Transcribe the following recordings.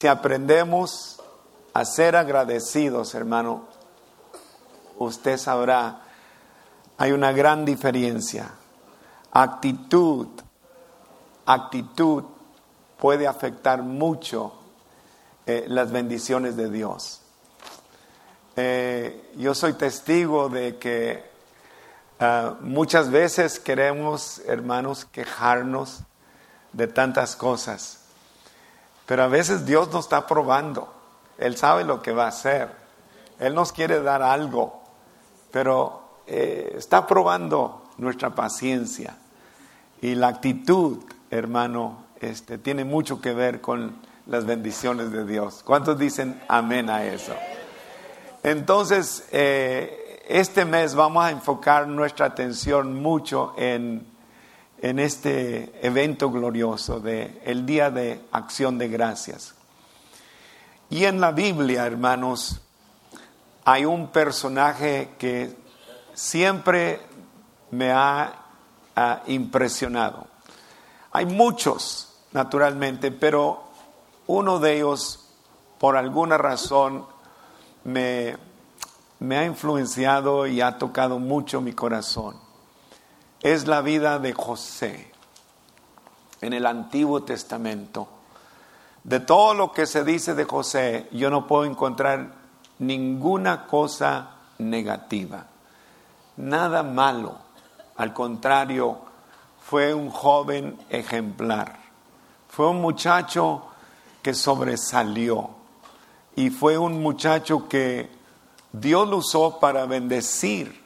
Si aprendemos a ser agradecidos, hermano, usted sabrá, hay una gran diferencia. Actitud, actitud puede afectar mucho eh, las bendiciones de Dios. Eh, yo soy testigo de que ah, muchas veces queremos, hermanos, quejarnos de tantas cosas, pero a veces Dios nos está probando. Él sabe lo que va a hacer. Él nos quiere dar algo, pero eh, está probando nuestra paciencia. Y la actitud, hermano, este, tiene mucho que ver con las bendiciones de Dios. ¿Cuántos dicen amén a eso? Entonces, eh, este mes vamos a enfocar nuestra atención mucho en, en este evento glorioso de el Día de Acción de Gracias. Y en la Biblia, hermanos, hay un personaje que siempre me ha, ha impresionado. Hay muchos, naturalmente, pero uno de ellos, por alguna razón, me, me ha influenciado y ha tocado mucho mi corazón. Es la vida de José en el Antiguo Testamento. De todo lo que se dice de José, yo no puedo encontrar ninguna cosa negativa, nada malo. Al contrario, fue un joven ejemplar. Fue un muchacho que sobresalió y fue un muchacho que Dios lo usó para bendecir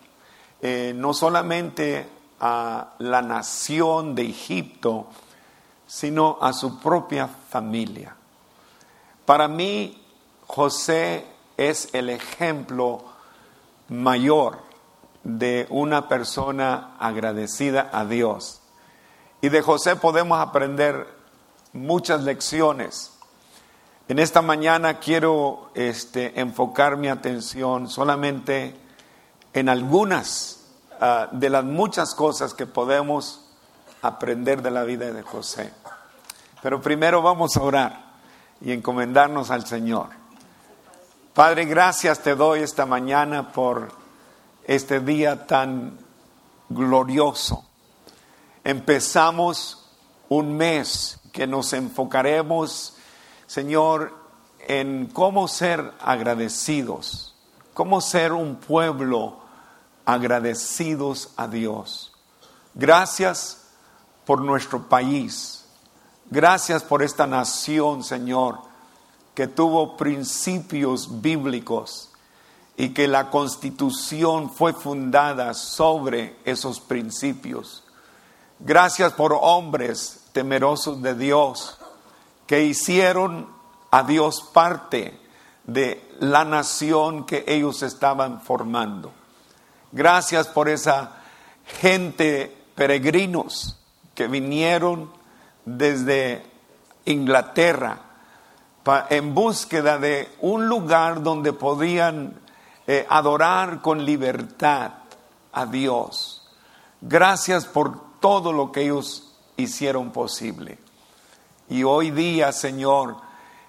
eh, no solamente a la nación de Egipto, sino a su propia familia. Para mí, José es el ejemplo mayor de una persona agradecida a Dios. Y de José podemos aprender muchas lecciones. En esta mañana quiero este, enfocar mi atención solamente en algunas ah, de las muchas cosas que podemos aprender de la vida de José. Pero primero vamos a orar y encomendarnos al Señor. Padre, gracias te doy esta mañana por este día tan glorioso. Empezamos un mes que nos enfocaremos Señor, en cómo ser agradecidos, cómo ser un pueblo agradecidos a Dios. Gracias por nuestro país. Gracias por esta nación, Señor, que tuvo principios bíblicos y que la constitución fue fundada sobre esos principios. Gracias por hombres temerosos de Dios que hicieron a Dios parte de la nación que ellos estaban formando. Gracias por esa gente peregrinos que vinieron desde Inglaterra en búsqueda de un lugar donde podían eh, adorar con libertad a Dios. Gracias por todo lo que ellos hicieron posible. Y hoy día, Señor,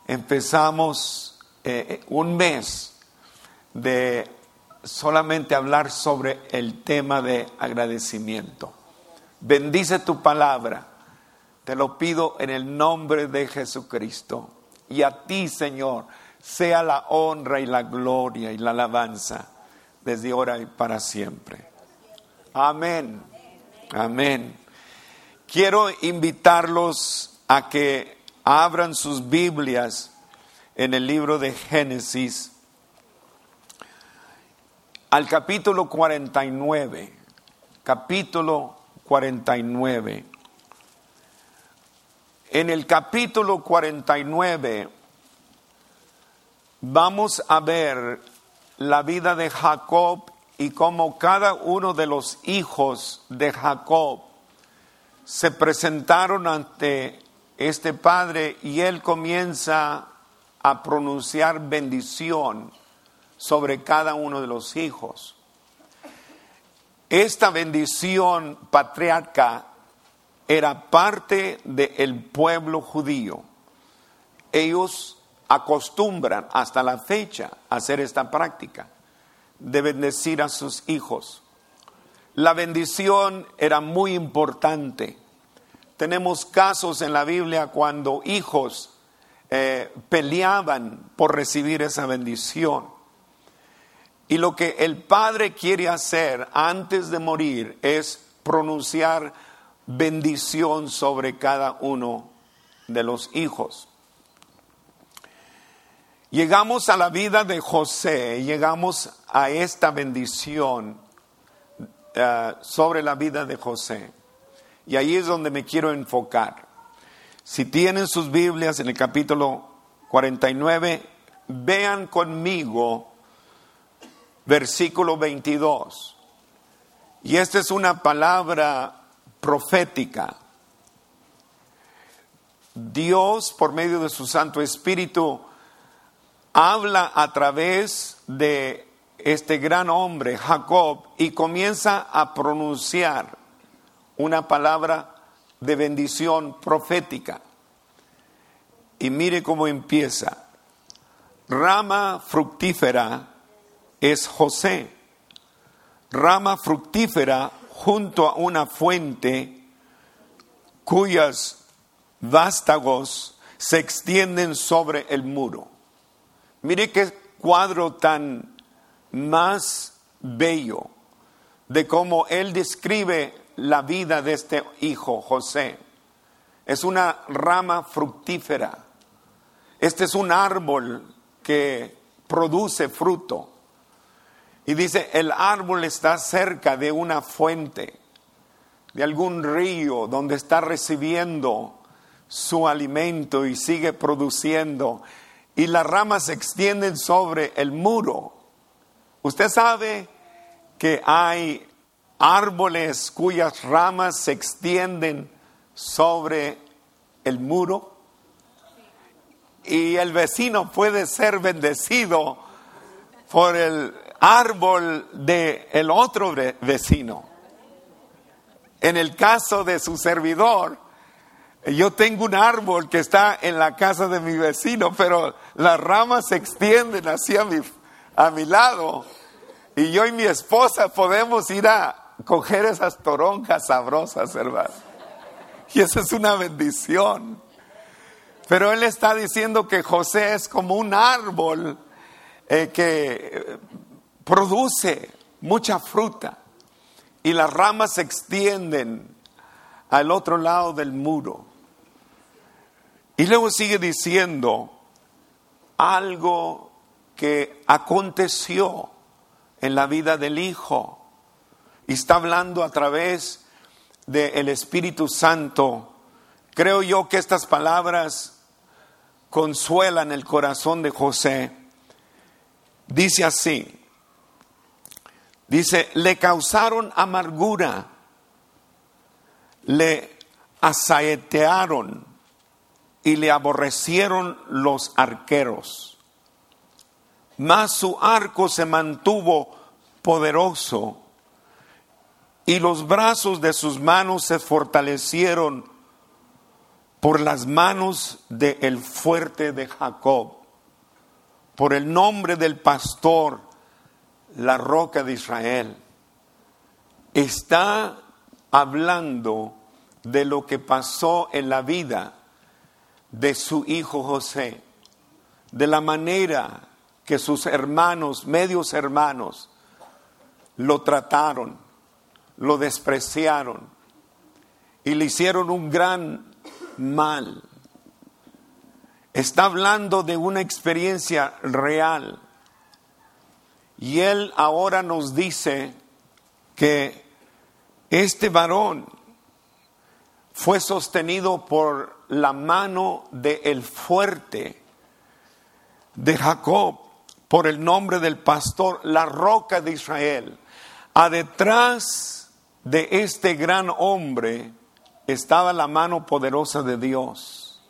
empezamos eh, un mes de solamente hablar sobre el tema de agradecimiento. Bendice tu palabra. Te lo pido en el nombre de Jesucristo. Y a ti, Señor, sea la honra y la gloria y la alabanza desde ahora y para siempre. Amén. Amén. Quiero invitarlos a que abran sus Biblias en el libro de Génesis al capítulo 49, capítulo 49. En el capítulo 49 vamos a ver la vida de Jacob y cómo cada uno de los hijos de Jacob se presentaron ante este padre y él comienza a pronunciar bendición sobre cada uno de los hijos. Esta bendición patriarca era parte del pueblo judío. Ellos acostumbran hasta la fecha a hacer esta práctica de bendecir a sus hijos. La bendición era muy importante. Tenemos casos en la Biblia cuando hijos eh, peleaban por recibir esa bendición. Y lo que el padre quiere hacer antes de morir es pronunciar bendición sobre cada uno de los hijos. Llegamos a la vida de José, llegamos a esta bendición eh, sobre la vida de José. Y ahí es donde me quiero enfocar. Si tienen sus Biblias en el capítulo 49, vean conmigo versículo 22. Y esta es una palabra profética. Dios, por medio de su Santo Espíritu, habla a través de este gran hombre, Jacob, y comienza a pronunciar una palabra de bendición profética. Y mire cómo empieza. Rama fructífera es José. Rama fructífera junto a una fuente cuyas vástagos se extienden sobre el muro. Mire qué cuadro tan más bello de cómo él describe la vida de este hijo, José. Es una rama fructífera. Este es un árbol que produce fruto. Y dice, el árbol está cerca de una fuente, de algún río donde está recibiendo su alimento y sigue produciendo. Y las ramas se extienden sobre el muro. Usted sabe que hay árboles cuyas ramas se extienden sobre el muro y el vecino puede ser bendecido por el árbol del el otro vecino. En el caso de su servidor, yo tengo un árbol que está en la casa de mi vecino, pero las ramas se extienden hacia mi, a mi lado. Y yo y mi esposa podemos ir a coger esas toronjas sabrosas, ¿verdad? Y eso es una bendición. Pero él está diciendo que José es como un árbol eh, que produce mucha fruta y las ramas se extienden al otro lado del muro. Y luego sigue diciendo algo que aconteció en la vida del Hijo. Y está hablando a través del Espíritu Santo. Creo yo que estas palabras consuelan el corazón de José. Dice así, Dice, le causaron amargura, le asaetearon y le aborrecieron los arqueros. Mas su arco se mantuvo poderoso y los brazos de sus manos se fortalecieron por las manos del el fuerte de Jacob, por el nombre del pastor la roca de Israel, está hablando de lo que pasó en la vida de su hijo José, de la manera que sus hermanos, medios hermanos, lo trataron, lo despreciaron y le hicieron un gran mal. Está hablando de una experiencia real y él ahora nos dice que este varón fue sostenido por la mano de el fuerte de Jacob, por el nombre del pastor, la roca de Israel. A detrás de este gran hombre estaba la mano poderosa de Dios.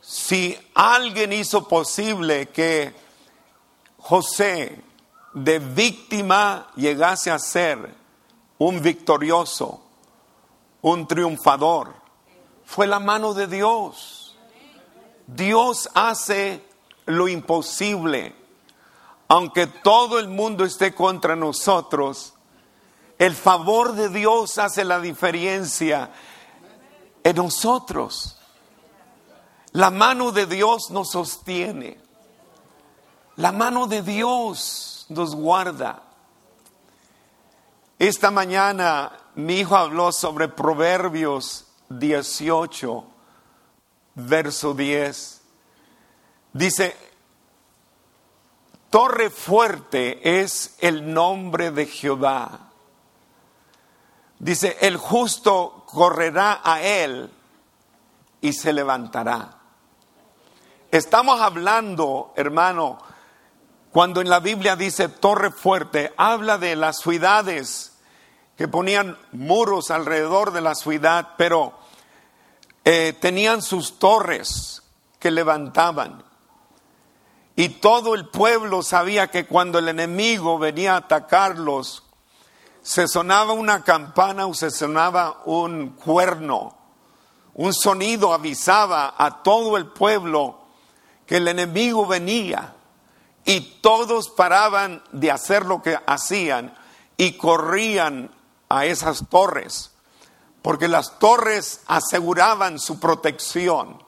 Si alguien hizo posible que José de víctima llegase a ser un victorioso, un triunfador. Fue la mano de Dios. Dios hace lo imposible. Aunque todo el mundo esté contra nosotros, el favor de Dios hace la diferencia en nosotros. La mano de Dios nos sostiene. La mano de Dios nos guarda. Esta mañana mi hijo habló sobre Proverbios 18, verso 10. Dice, torre fuerte es el nombre de Jehová. Dice, el justo correrá a él y se levantará. Estamos hablando, hermano, cuando en la Biblia dice torre fuerte, habla de las ciudades que ponían muros alrededor de la ciudad, pero eh, tenían sus torres que levantaban. Y todo el pueblo sabía que cuando el enemigo venía a atacarlos, se sonaba una campana o se sonaba un cuerno. Un sonido avisaba a todo el pueblo que el enemigo venía y todos paraban de hacer lo que hacían y corrían a esas torres, porque las torres aseguraban su protección.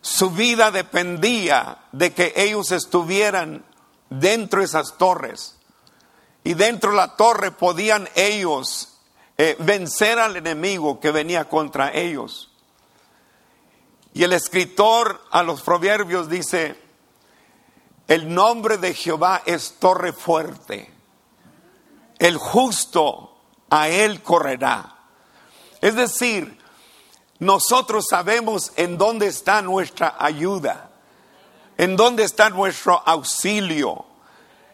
Su vida dependía de que ellos estuvieran dentro de esas torres. Y dentro de la torre podían ellos eh, vencer al enemigo que venía contra ellos. Y el escritor a los proverbios dice, el nombre de Jehová es torre fuerte. El justo a él correrá. Es decir, nosotros sabemos en dónde está nuestra ayuda, en dónde está nuestro auxilio,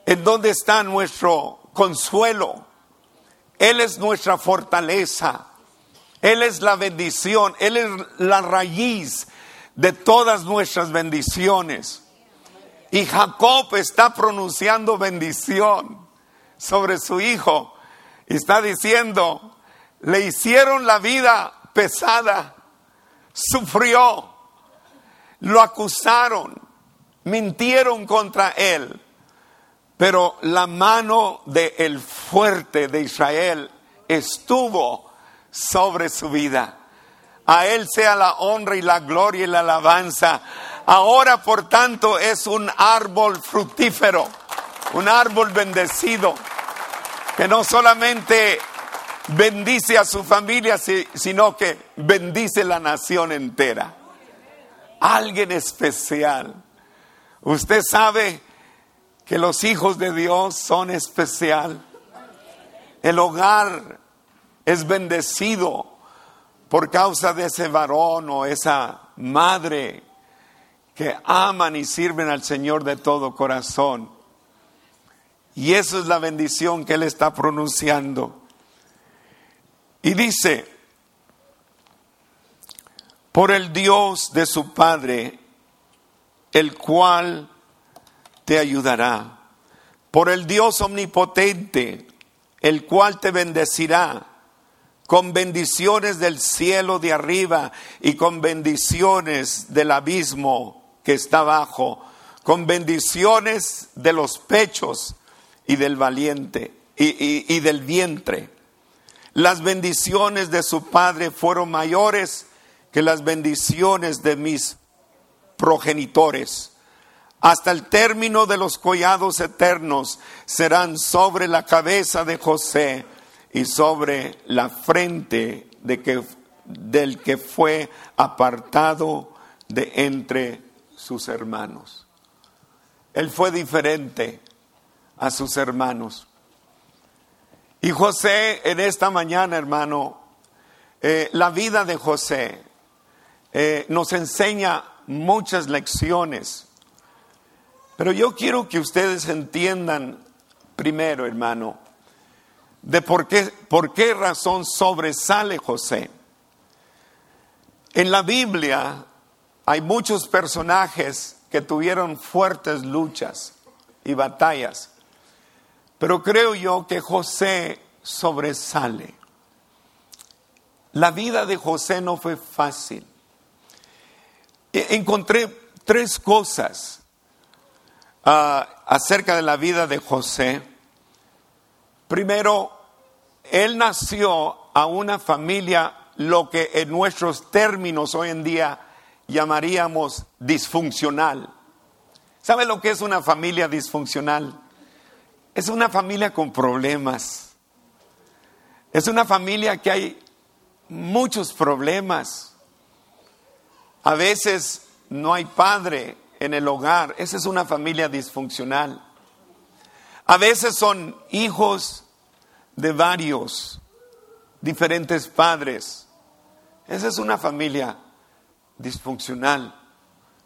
en dónde está nuestro consuelo. Él es nuestra fortaleza. Él es la bendición. Él es la raíz de todas nuestras bendiciones. Y Jacob está pronunciando bendición sobre su hijo. Y está diciendo, le hicieron la vida pesada, sufrió, lo acusaron, mintieron contra él. Pero la mano del el fuerte de Israel estuvo sobre su vida. A Él sea la honra y la gloria y la alabanza. Ahora, por tanto, es un árbol fructífero, un árbol bendecido, que no solamente bendice a su familia, sino que bendice la nación entera. Alguien especial. Usted sabe que los hijos de Dios son especial. El hogar es bendecido por causa de ese varón o esa madre que aman y sirven al Señor de todo corazón. Y eso es la bendición que Él está pronunciando. Y dice, por el Dios de su Padre, el cual te ayudará. Por el Dios omnipotente, el cual te bendecirá con bendiciones del cielo de arriba y con bendiciones del abismo que está abajo, con bendiciones de los pechos y del valiente y, y del vientre. Las bendiciones de su padre fueron mayores que las bendiciones de mis progenitores hasta el término de los collados eternos serán sobre la cabeza de José y sobre la frente de que, del que fue apartado de entre sus hermanos. Él fue diferente a sus hermanos. Y José, en esta mañana, hermano, eh, la vida de José eh, nos enseña muchas lecciones pero yo quiero que ustedes entiendan primero, hermano, de por qué, por qué razón sobresale José. En la Biblia hay muchos personajes que tuvieron fuertes luchas y batallas, pero creo yo que José sobresale. La vida de José no fue fácil. E, encontré tres cosas ah, acerca de la vida de José. Primero, él nació a una familia, lo que en nuestros términos hoy en día llamaríamos disfuncional. ¿Sabe lo que es una familia disfuncional? Es una familia con problemas. Es una familia que hay muchos problemas. A veces no hay padre en el hogar. Esa es una familia disfuncional. A veces son hijos de varios diferentes padres. Esa es una familia disfuncional.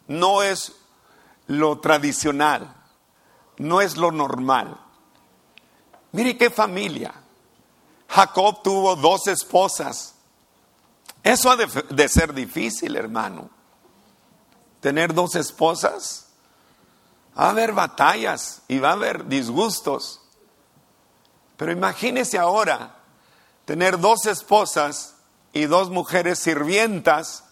No es lo tradicional, no es lo normal. Mire qué familia. Jacob tuvo dos esposas. Eso ha de, ser difícil, hermano. Tener dos esposas. Va a haber batallas y va a haber disgustos. Pero imagínese ahora tener dos esposas y dos mujeres sirvientas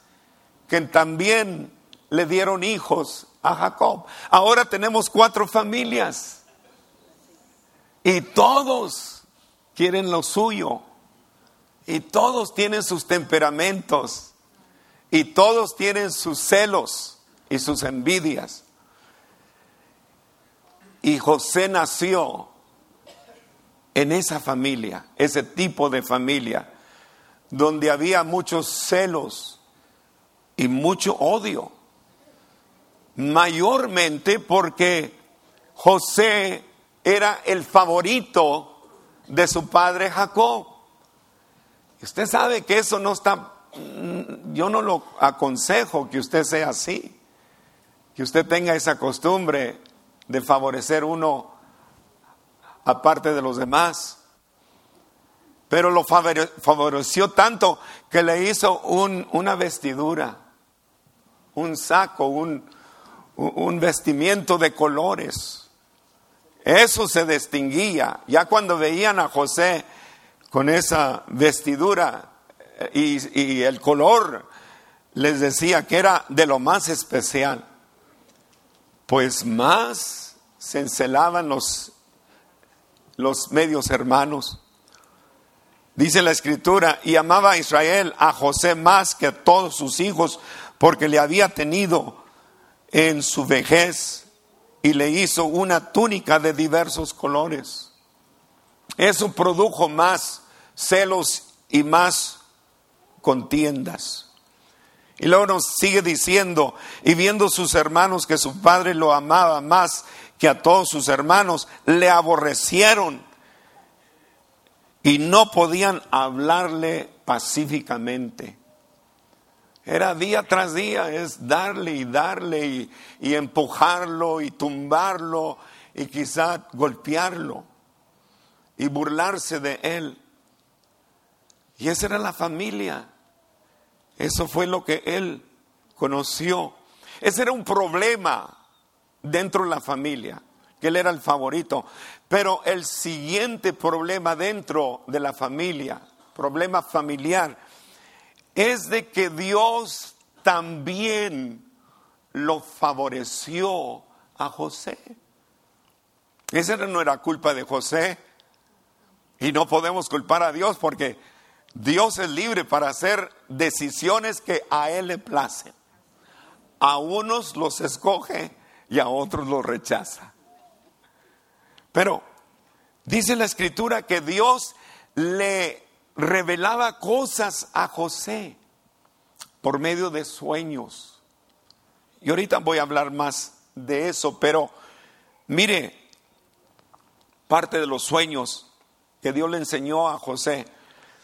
que también le dieron hijos a Jacob. Ahora tenemos cuatro familias y todos quieren lo suyo y todos tienen sus temperamentos y todos tienen sus celos y sus envidias. Y José nació en esa familia, ese tipo de familia, donde había muchos celos y mucho odio. Mayormente porque José era el favorito de su padre Jacob. Usted sabe que eso no está, mm, yo no lo aconsejo que usted sea así, que usted tenga esa costumbre de favorecer uno aparte de los demás. Pero lo favoreció tanto que le hizo una vestidura, un saco, un, un vestimiento de colores. Eso se distinguía. Ya cuando veían a José con esa vestidura eh, y, el color, les decía que era de lo más especial, pues más se encelaban los los medios hermanos. Dice la escritura, y amaba a Israel a José más que a todos sus hijos, porque le había tenido en su vejez y le hizo una túnica de diversos colores. Eso produjo más celos y más contiendas. Y luego nos sigue diciendo, y viendo sus hermanos que su padre lo amaba más que a todos sus hermanos le aborrecieron y no podían hablarle pacíficamente. Era día tras día, es darle y darle y, empujarlo y tumbarlo y quizá golpearlo y burlarse de él. Y esa era la familia. Eso fue lo que él conoció. Ese era un problema dentro de la familia, que él era el favorito. Pero el siguiente problema dentro de la familia, problema familiar, es de que Dios también lo favoreció a José. Esa no era culpa de José. Y no podemos culpar a Dios porque Dios es libre para hacer decisiones que a Él le placen. A unos los escoge y a otros lo rechaza. Pero dice la escritura que Dios le revelaba cosas a José por medio de sueños. Y ahorita voy a hablar más de eso, pero mire, parte de los sueños que Dios le enseñó a José.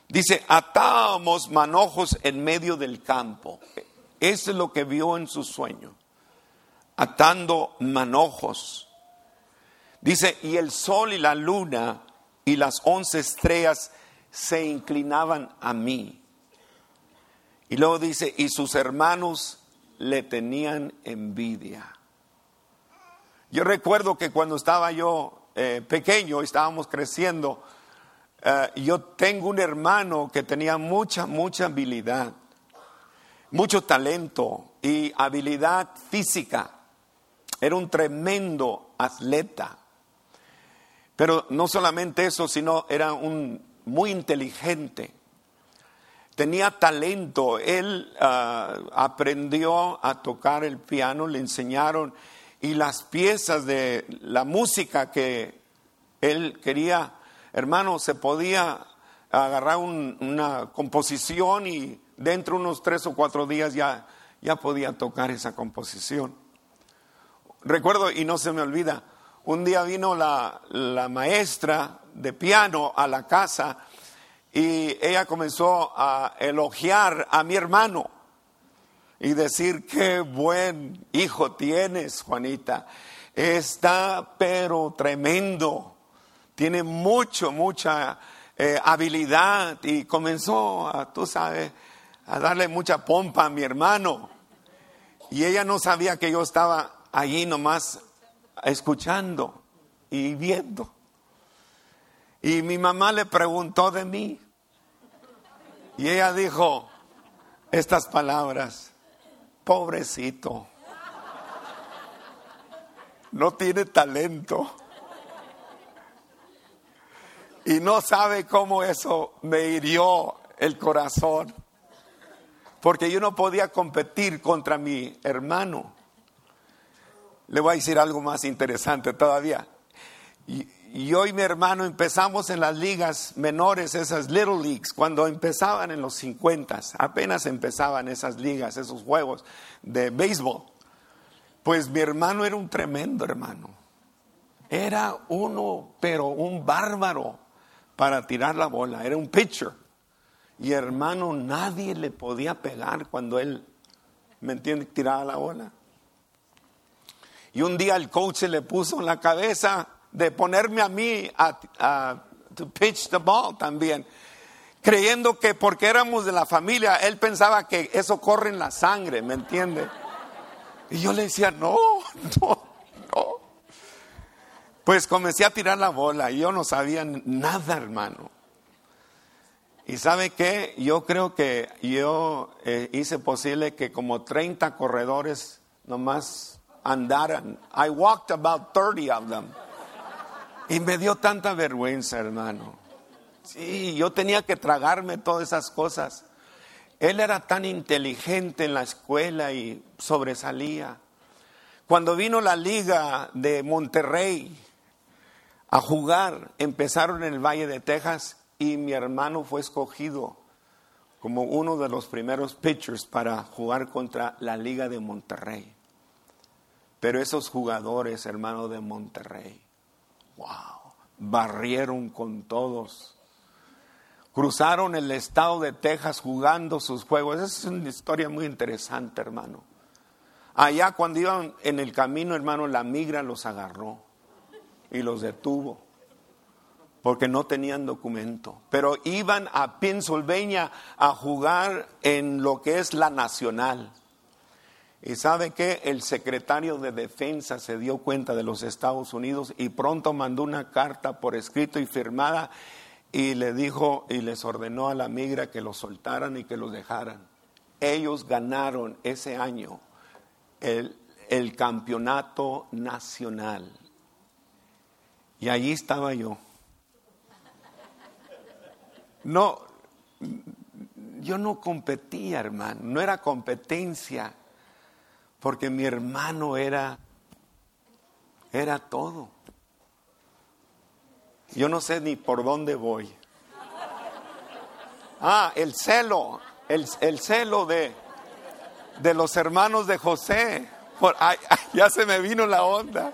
Dice, atábamos manojos en medio del campo. Eso es lo que vio en su sueño atando manojos. Dice, y el sol y la luna y las once estrellas se inclinaban a mí. Y luego dice, y sus hermanos le tenían envidia. Yo recuerdo que cuando estaba yo eh, pequeño, estábamos creciendo, eh, yo tengo un hermano que tenía mucha, mucha habilidad, mucho talento, y habilidad física. Era un tremendo atleta. Pero no solamente eso, sino era un muy inteligente. Tenía talento. Él ah, aprendió a tocar el piano, le enseñaron y las piezas de la música que él quería, hermano, se podía agarrar una composición y dentro de unos tres o cuatro días ya, ya podía tocar esa composición. Recuerdo, y no se me olvida, un día vino la, la maestra de piano a la casa y ella comenzó a elogiar a mi hermano y decir, qué buen hijo tienes, Juanita. Está pero tremendo. Tiene mucho, mucha eh, habilidad y comenzó, a, tú sabes, a darle mucha pompa a mi hermano. Y ella no sabía que yo estaba allí nomás escuchando y viendo. Y mi mamá le preguntó de mí. Y ella dijo estas palabras, pobrecito, no tiene talento. Y no sabe cómo eso me hirió el corazón. Porque yo no podía competir contra mi hermano. Le voy a decir algo más interesante todavía. Y, y hoy mi hermano empezamos en las ligas menores, esas little leagues, cuando empezaban en los 50, apenas empezaban esas ligas, esos juegos de béisbol. Pues mi hermano era un tremendo hermano. Era uno, pero un bárbaro para tirar la bola. Era un pitcher. Y hermano, nadie le podía pegar cuando él, ¿me entiende?, tiraba la bola. Y un día el coach le puso en la cabeza de ponerme a mí a, to pitch the ball también, creyendo que porque éramos de la familia, él pensaba que eso corre en la sangre, ¿me entiende? Y yo le decía, no, no, no. Pues comencé a tirar la bola y yo no sabía nada, hermano. Y sabe qué, yo creo que yo eh, hice posible que como 30 corredores nomás andaran. I walked about 30 of them. Y me dio tanta vergüenza, hermano. Sí, yo tenía que tragarme todas esas cosas. Él era tan inteligente en la escuela y sobresalía. Cuando vino la liga de Monterrey a jugar, empezaron en el Valle de Texas y mi hermano fue escogido como uno de los primeros pitchers para jugar contra la liga de Monterrey. Pero esos jugadores, hermano de Monterrey, Wow, barrieron con todos. Cruzaron el estado de Texas jugando sus juegos. Esa es una historia muy interesante, hermano. Allá cuando iban en el camino, hermano, la migra los agarró y los detuvo porque no tenían documento. Pero iban a Pennsylvania a jugar en lo que es la nacional. Y sabe que el secretario de defensa se dio cuenta de los Estados Unidos y pronto mandó una carta por escrito y firmada y le dijo y les ordenó a la migra que los soltaran y que los dejaran. Ellos ganaron ese año el, el campeonato nacional. Y allí estaba yo. No, yo no competía, hermano, no era competencia porque mi hermano era, era todo. Yo no sé ni por dónde voy. Ah, el celo, el, celo de, de los hermanos de José. ya se me vino la onda.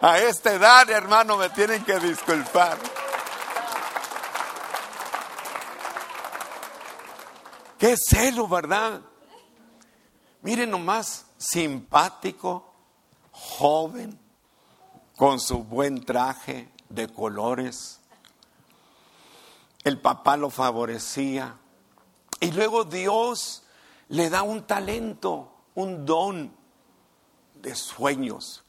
A esta edad, hermano, me tienen que disculpar. Qué celo, ¿verdad? Miren nomás, simpático, joven, con su buen traje de colores. El papá lo favorecía. Y luego Dios le da un talento, un don de sueños.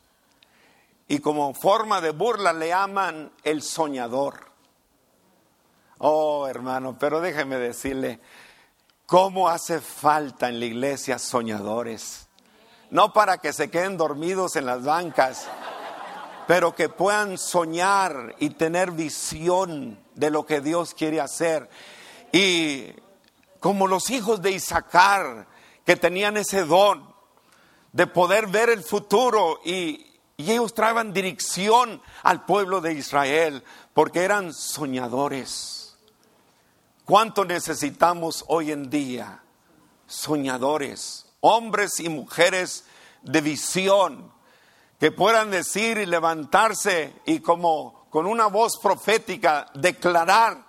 Y como forma de burla le llaman el soñador. Oh, hermano, pero déjeme decirle, ¿Cómo hace falta en la iglesia soñadores? No para que se queden dormidos en las bancas, pero que puedan soñar y tener visión de lo que Dios quiere hacer. Y como los hijos de Isaacar, que tenían ese don de poder ver el futuro y, y ellos traían dirección al pueblo de Israel, porque eran soñadores. ¿Cuánto necesitamos hoy en día? Soñadores, hombres y mujeres de visión, que puedan decir y levantarse y como con una voz profética declarar,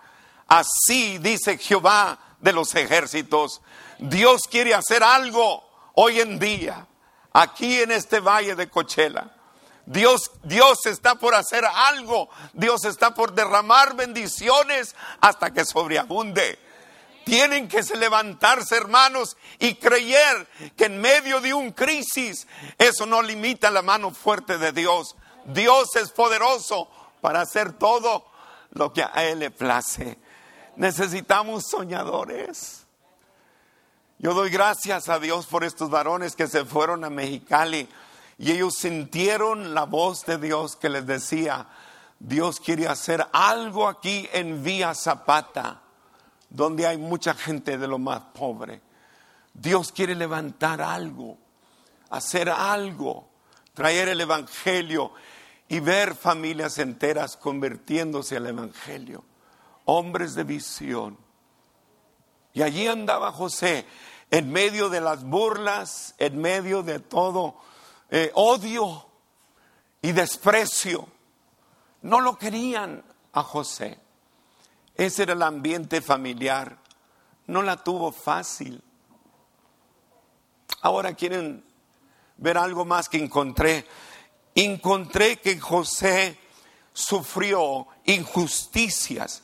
así dice Jehová de los ejércitos, Dios quiere hacer algo hoy en día, aquí en este valle de Cochela. Dios, Dios está por hacer algo. Dios está por derramar bendiciones hasta que sobreabunde. Tienen que levantarse, hermanos, y creer que en medio de un crisis, eso no limita la mano fuerte de Dios. Dios es poderoso para hacer todo lo que a Él le place. Necesitamos soñadores. Yo doy gracias a Dios por estos varones que se fueron a Mexicali y ellos sintieron la voz de Dios que les decía, Dios quiere hacer algo aquí en Vía Zapata, donde hay mucha gente de lo más pobre. Dios quiere levantar algo, hacer algo, traer el Evangelio y ver familias enteras convirtiéndose al Evangelio, hombres de visión. Y allí andaba José, en medio de las burlas, en medio de todo eh, odio y desprecio. No lo querían a José. Ese era el ambiente familiar. No la tuvo fácil. Ahora quieren ver algo más que encontré. Encontré que José sufrió injusticias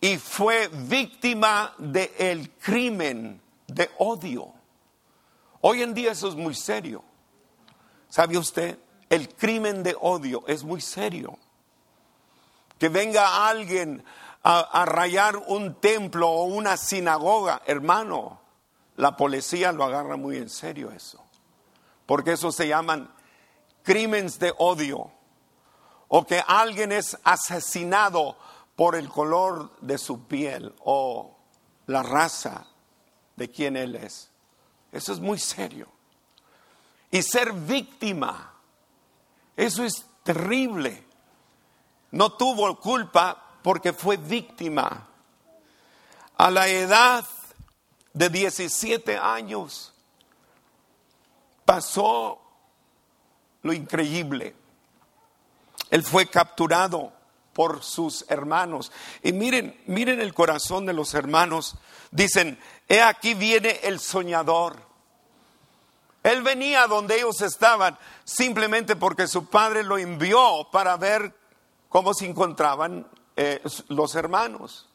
y fue víctima del crimen de odio. Hoy en día eso es muy serio. ¿Sabe usted? El crimen de odio es muy serio. Que venga alguien a, rayar un templo o una sinagoga, hermano, la policía lo agarra muy en serio eso. Porque eso se llaman crímenes de odio. O que alguien es asesinado por el color de su piel o la raza de quien él es. Eso es muy serio y ser víctima. Eso es terrible. No tuvo culpa porque fue víctima. A la edad de 17 años pasó lo increíble. Él fue capturado por sus hermanos. Y miren, miren el corazón de los hermanos. Dicen, he aquí viene el soñador. Él venía donde ellos estaban simplemente porque su padre lo envió para ver cómo se encontraban eh, los hermanos.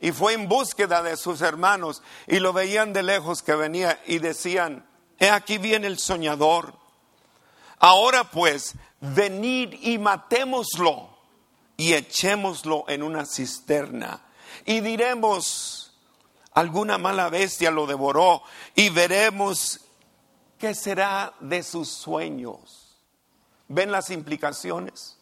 Y fue en búsqueda de sus hermanos y lo veían de lejos que venía y decían, he aquí viene el soñador. Ahora pues, venid y matémoslo y echémoslo en una cisterna. Y diremos, alguna mala bestia lo devoró y veremos ¿qué será de sus sueños? ¿Ven las implicaciones?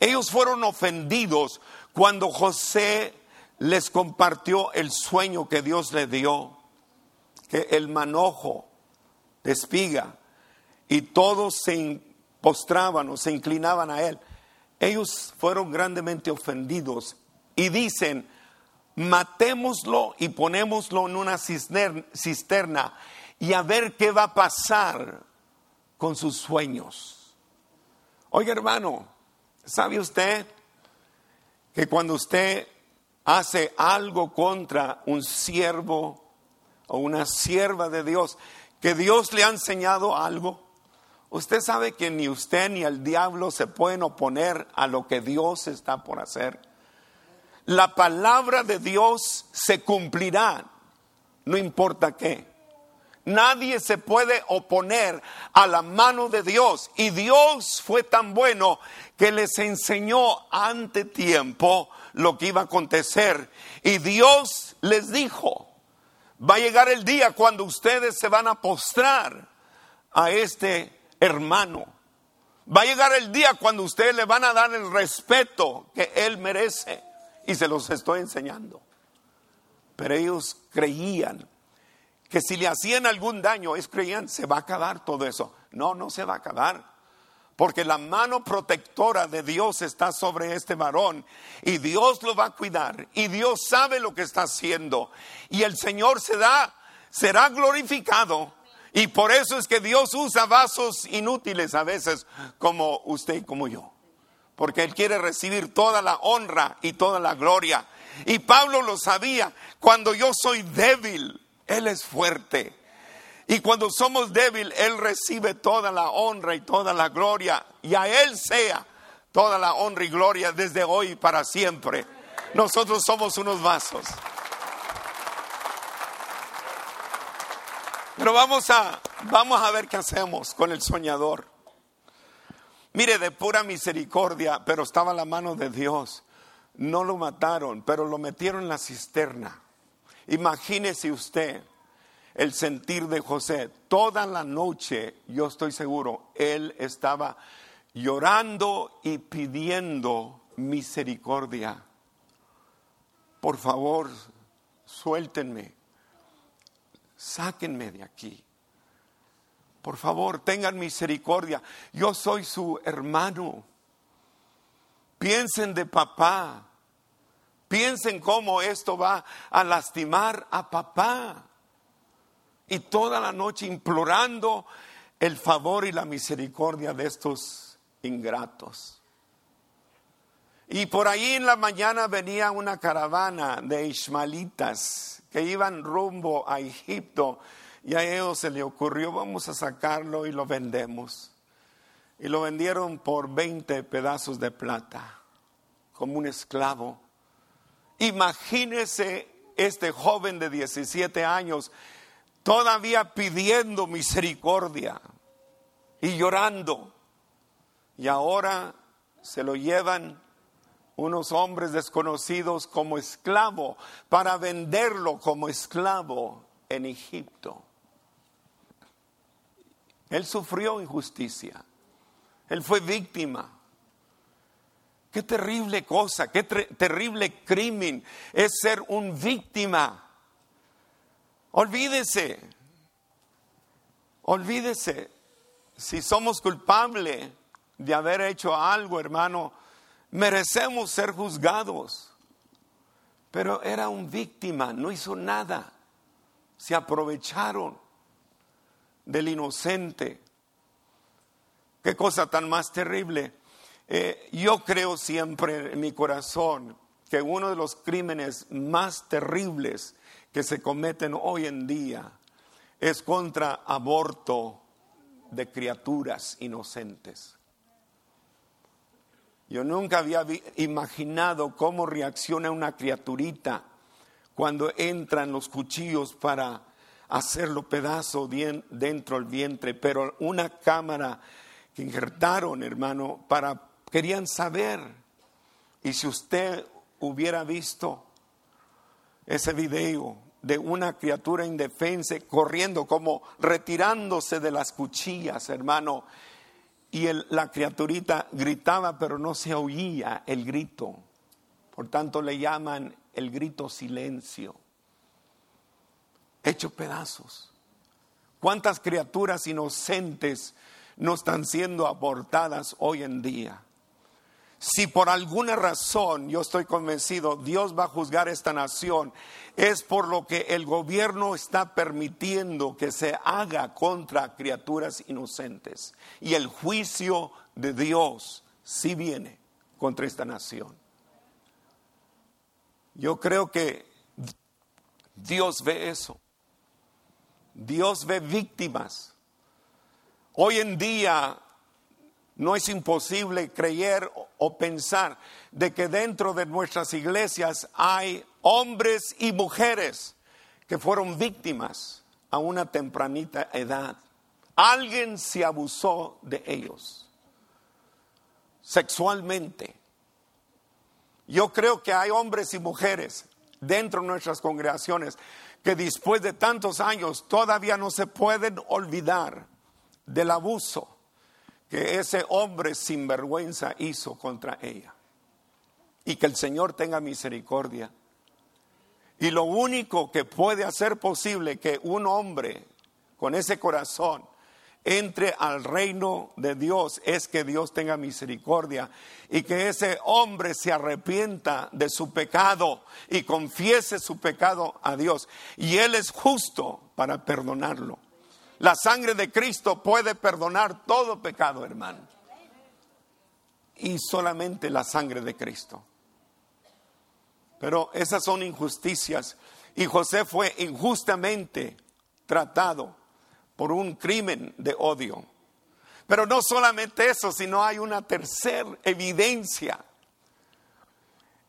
Ellos fueron ofendidos cuando José les compartió el sueño que Dios le dio, que el manojo de espiga, y todos se postraban o se inclinaban a él. Ellos fueron grandemente ofendidos y dicen, matémoslo y ponémoslo en una cisterna y a ver qué va a pasar con sus sueños. Oiga hermano, ¿sabe usted que cuando usted hace algo contra un siervo o una sierva de Dios, que Dios le ha enseñado algo, usted sabe que ni usted ni el diablo se pueden oponer a lo que Dios está por hacer. La palabra de Dios se cumplirá, no importa qué. Nadie se puede oponer a la mano de Dios. Y Dios fue tan bueno que les enseñó ante tiempo lo que iba a acontecer. Y Dios les dijo, Va a llegar el día cuando ustedes se van a postrar a este hermano. Va a llegar el día cuando ustedes le van a dar el respeto que él merece. Y se los estoy enseñando. Pero ellos creían que si le hacían algún daño, ellos creían, se va a acabar todo eso. No, no se va a acabar. Porque la mano protectora de Dios está sobre este varón y Dios lo va a cuidar y Dios sabe lo que está haciendo y el Señor se da, será glorificado y por eso es que Dios usa vasos inútiles a veces como usted y como yo. Porque Él quiere recibir toda la honra y toda la gloria. Y Pablo lo sabía, cuando yo soy débil, Él es fuerte. Y cuando somos débiles, Él recibe toda la honra y toda la gloria. Y a Él sea toda la honra y gloria desde hoy y para siempre. Nosotros somos unos vasos. Pero vamos a, vamos a ver qué hacemos con el soñador. Mire, de pura misericordia, pero estaba la mano de Dios. No lo mataron, pero lo metieron en la cisterna. Imagínese usted el sentir de José. Toda la noche, yo estoy seguro, él estaba llorando y pidiendo misericordia. Por favor, suéltenme, sáquenme de aquí. Por favor, tengan misericordia. Yo soy su hermano. Piensen de papá. Piensen cómo esto va a lastimar a papá y toda la noche implorando el favor y la misericordia de estos ingratos. Y por ahí en la mañana venía una caravana de ismaelitas que iban rumbo a Egipto y a ellos se le ocurrió vamos a sacarlo y lo vendemos. Y lo vendieron por 20 pedazos de plata como un esclavo. Imagínese este joven de 17 años todavía pidiendo misericordia y llorando. Y ahora se lo llevan unos hombres desconocidos como esclavo para venderlo como esclavo en Egipto. Él sufrió injusticia. Él fue víctima. Qué terrible cosa, qué terrible crimen es ser un víctima Olvídese, olvídese, si somos culpables de haber hecho algo, hermano, merecemos ser juzgados. Pero era un víctima, no hizo nada. Se aprovecharon del inocente. Qué cosa tan más terrible. Eh, yo creo siempre en mi corazón que uno de los crímenes más terribles que se cometen hoy en día es contra aborto de criaturas inocentes. Yo nunca había imaginado cómo reacciona una criaturita cuando entran los cuchillos para hacerlo pedazo dentro del vientre, pero una cámara que injertaron, hermano, para querían saber. Y si usted hubiera visto ese video, de una criatura indefensa corriendo, como retirándose de las cuchillas, hermano. Y la criaturita gritaba, pero no se oía el grito. Por tanto, le llaman el grito silencio. Hecho pedazos. ¿Cuántas criaturas inocentes no están siendo abortadas hoy en día? Si por alguna razón, yo estoy convencido, Dios va a juzgar esta nación, es por lo que el gobierno está permitiendo que se haga contra criaturas inocentes. Y el juicio de Dios sí viene contra esta nación. Yo creo que Dios ve eso. Dios ve víctimas. Hoy en día no es imposible creer o pensar de que dentro de nuestras iglesias hay hombres y mujeres que fueron víctimas a una tempranita edad. Alguien se abusó de ellos sexualmente. Yo creo que hay hombres y mujeres dentro de nuestras congregaciones que después de tantos años todavía no se pueden olvidar del abuso que ese hombre sinvergüenza hizo contra ella. Y que el Señor tenga misericordia. Y lo único que puede hacer posible que un hombre con ese corazón entre al reino de Dios es que Dios tenga misericordia y que ese hombre se arrepienta de su pecado y confiese su pecado a Dios. Y Él es justo para perdonarlo. La sangre de Cristo puede perdonar todo pecado, hermano. Y solamente la sangre de Cristo. Pero esas son injusticias. Y José fue injustamente tratado por un crimen de odio. Pero no solamente eso, sino hay una tercera evidencia.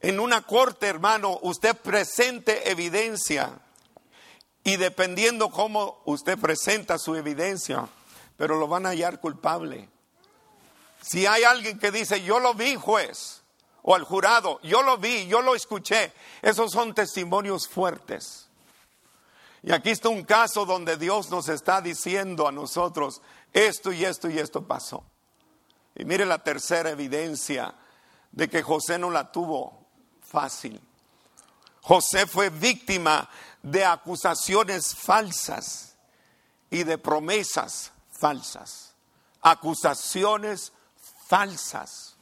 En una corte, hermano, usted presente evidencia y dependiendo cómo usted presenta su evidencia, pero lo van a hallar culpable. Si hay alguien que dice, yo lo vi, juez, o al jurado, yo lo vi, yo lo escuché, esos son testimonios fuertes. Y aquí está un caso donde Dios nos está diciendo a nosotros, esto y esto y esto pasó. Y mire la tercera evidencia de que José no la tuvo fácil. José fue víctima de acusaciones falsas y de promesas falsas. Acusaciones falsas.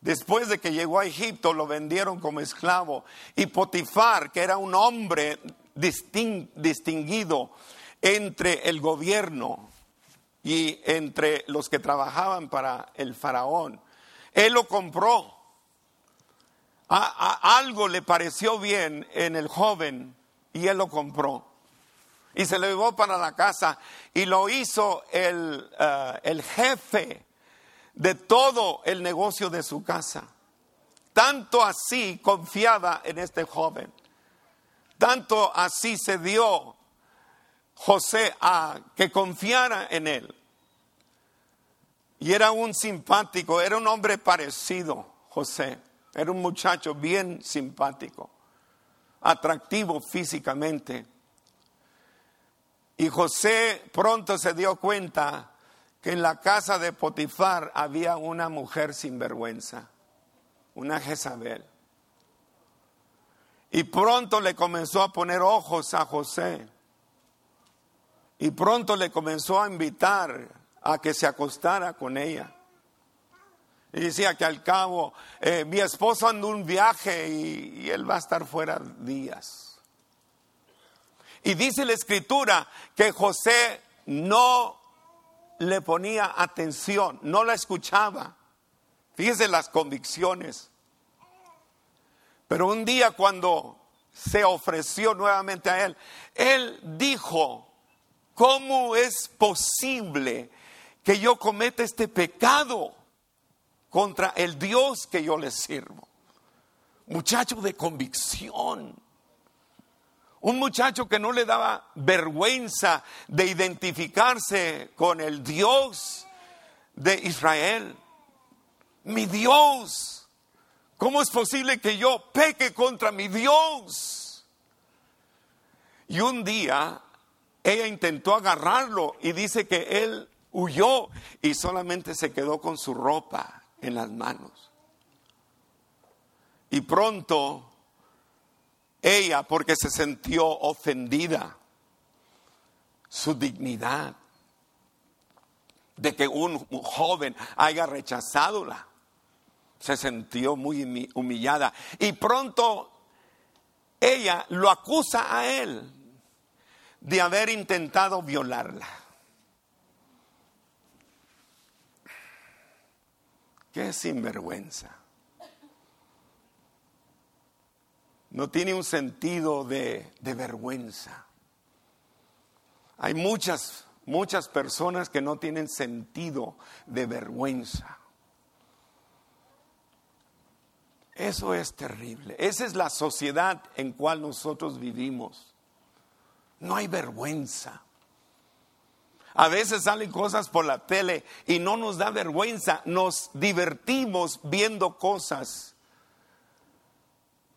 Después de que llegó a Egipto lo vendieron como esclavo y Potifar, que era un hombre distinguido entre el gobierno y entre los que trabajaban para el faraón, él lo compró algo le pareció bien en el joven y él lo compró. Y se lo llevó para la casa y lo hizo el, eh, el jefe de todo el negocio de su casa. Tanto así confiaba en este joven. Tanto así se dio José a que confiara en él. Y era un simpático, era un hombre parecido, José. Era un muchacho bien simpático, atractivo físicamente. Y José pronto se dio cuenta que en la casa de Potifar había una mujer sin vergüenza, una Jezabel. Y pronto le comenzó a poner ojos a José. Y pronto le comenzó a invitar a que se acostara con ella. Y decía que al cabo, eh, mi esposo anda un viaje y, él va a estar fuera días. Y dice la escritura que José no le ponía atención, no la escuchaba. Fíjese las convicciones. Pero un día cuando se ofreció nuevamente a él, él dijo, ¿cómo es posible que yo cometa este pecado? Contra el Dios que yo le sirvo. Muchacho de convicción. Un muchacho que no le daba vergüenza de identificarse con el Dios de Israel. Mi Dios. ¿Cómo es posible que yo peque contra mi Dios? Y un día ella intentó agarrarlo y dice que él huyó y solamente se quedó con su ropa en las manos. Y pronto ella, porque se sintió ofendida, su dignidad, de que un joven haya rechazado se sintió muy humillada. Y pronto ella lo acusa a él de haber intentado violarla. Qué sinvergüenza. No tiene un sentido de, de vergüenza. Hay muchas, muchas personas que no tienen sentido de vergüenza. Eso es terrible. Esa es la sociedad en cual nosotros vivimos. No hay vergüenza. A veces salen cosas por la tele y no nos da vergüenza, nos divertimos viendo cosas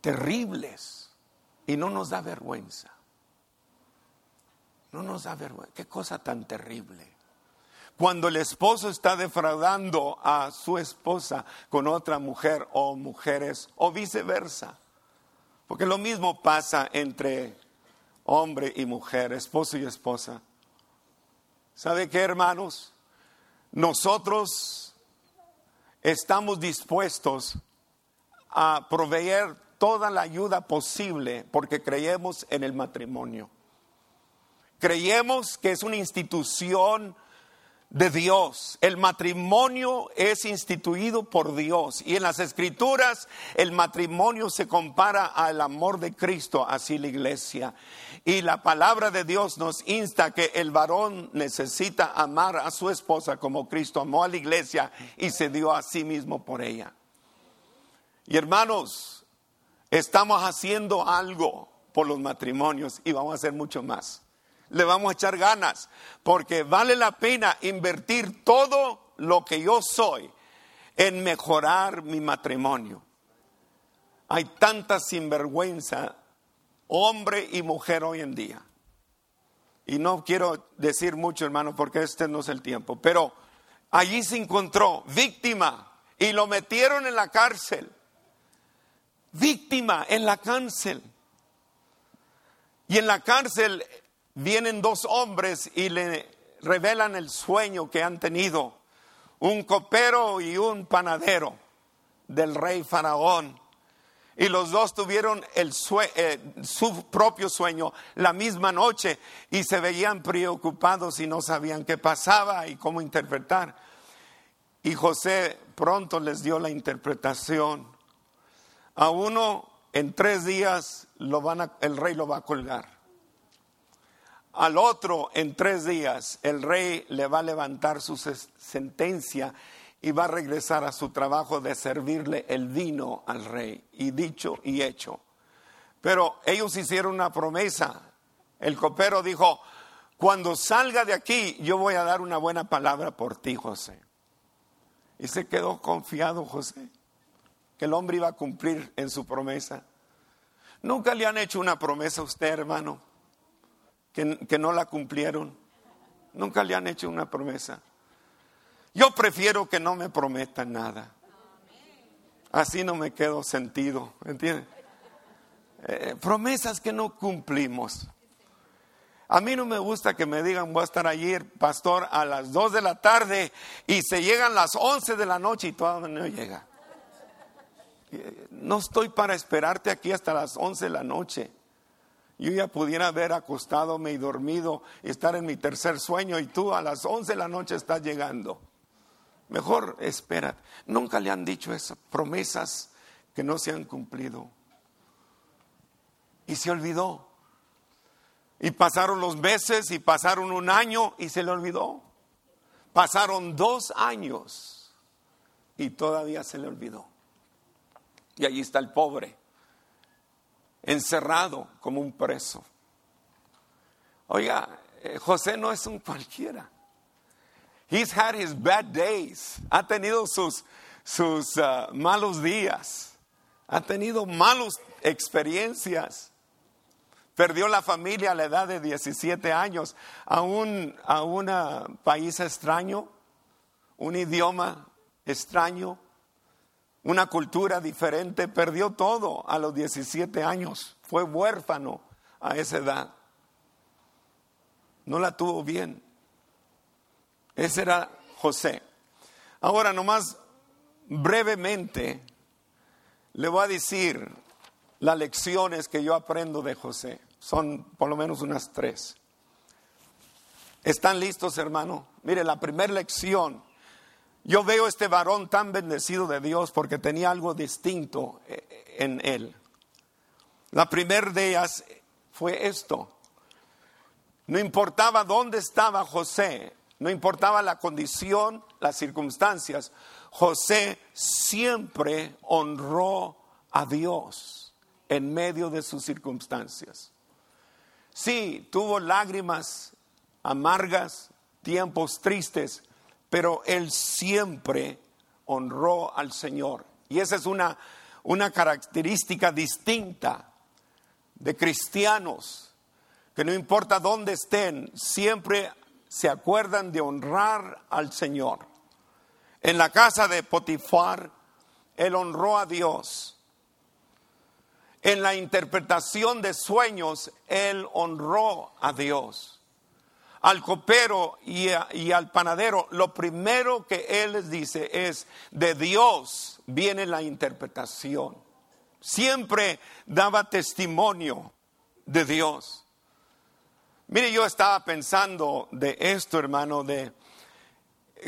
terribles. Y no nos da vergüenza. No nos da vergüenza. Qué cosa tan terrible. Cuando el esposo está defraudando a su esposa con otra mujer o mujeres o viceversa. Porque lo mismo pasa entre hombre y mujer, esposo y esposa. ¿Sabe qué, hermanos? Nosotros estamos dispuestos a proveer toda la ayuda posible porque creemos en el matrimonio. Creemos que es una institución de Dios. El matrimonio es instituido por Dios y en las escrituras el matrimonio se compara al amor de Cristo, así la iglesia. Y la palabra de Dios nos insta que el varón necesita amar a su esposa como Cristo amó a la iglesia y se dio a sí mismo por ella. Y hermanos, estamos haciendo algo por los matrimonios y vamos a hacer mucho más le vamos a echar ganas, porque vale la pena invertir todo lo que yo soy en mejorar mi matrimonio. Hay tanta sinvergüenza, hombre y mujer hoy en día. Y no quiero decir mucho, hermano, porque este no es el tiempo, pero allí se encontró víctima y lo metieron en la cárcel. Víctima en la cárcel. Y en la cárcel vienen dos hombres y le revelan el sueño que han tenido, un copero y un panadero del rey faraón. Y los dos tuvieron el eh, su propio sueño la misma noche y se veían preocupados y no sabían qué pasaba y cómo interpretar. Y José pronto les dio la interpretación. A uno en tres días lo van el rey lo va a colgar al otro en tres días el rey le va a levantar su sentencia y va a regresar a su trabajo de servirle el vino al rey. Y dicho y hecho. Pero ellos hicieron una promesa. El copero dijo, cuando salga de aquí yo voy a dar una buena palabra por ti, José. Y se quedó confiado José, que el hombre iba a cumplir en su promesa. Nunca le han hecho una promesa a usted, hermano que, no la cumplieron. Nunca le han hecho una promesa. Yo prefiero que no me prometan nada. Así no me quedo sentido, ¿entiendes? Eh, promesas que no cumplimos. A mí no me gusta que me digan, voy a estar allí, pastor, a las 2 de la tarde y se llegan las 11 de la noche y todavía no llega. Eh, no estoy para esperarte aquí hasta las 11 de la noche. Yo ya pudiera haber acostado y dormido estar en mi tercer sueño y tú a las 11 de la noche estás llegando. Mejor espera. Nunca le han dicho esas promesas que no se han cumplido. Y se olvidó. Y pasaron los meses y pasaron un año y se le olvidó. Pasaron dos años y todavía se le olvidó. Y allí está el pobre encerrado como un preso. Oiga, eh, José no es un cualquiera. He's had his bad days. Ha tenido sus, sus uh, malos días. Ha tenido malas experiencias. Perdió la familia a la edad de 17 años a un a un país extraño, un idioma extraño una cultura diferente, perdió todo a los 17 años, fue huérfano a esa edad. No la tuvo bien. Ese era José. Ahora nomás brevemente le voy a decir las lecciones que yo aprendo de José. Son por lo menos unas tres. ¿Están listos, hermano? Mire, la primera lección yo veo este varón tan bendecido de Dios porque tenía algo distinto eh, en él. La primera de ellas fue esto. No importaba dónde estaba José, no importaba la condición, las circunstancias, José siempre honró a Dios en medio de sus circunstancias. Sí, tuvo lágrimas amargas, tiempos tristes, pero él siempre honró al Señor. Y esa es una, una característica distinta de cristianos que no importa dónde estén, siempre se acuerdan de honrar al Señor. En la casa de Potifar, él honró a Dios. En la interpretación de sueños, él honró a Dios. Al copero y, al panadero, lo primero que él les dice es, de Dios viene la interpretación. Siempre daba testimonio de Dios. Mire, yo estaba pensando de esto, hermano, de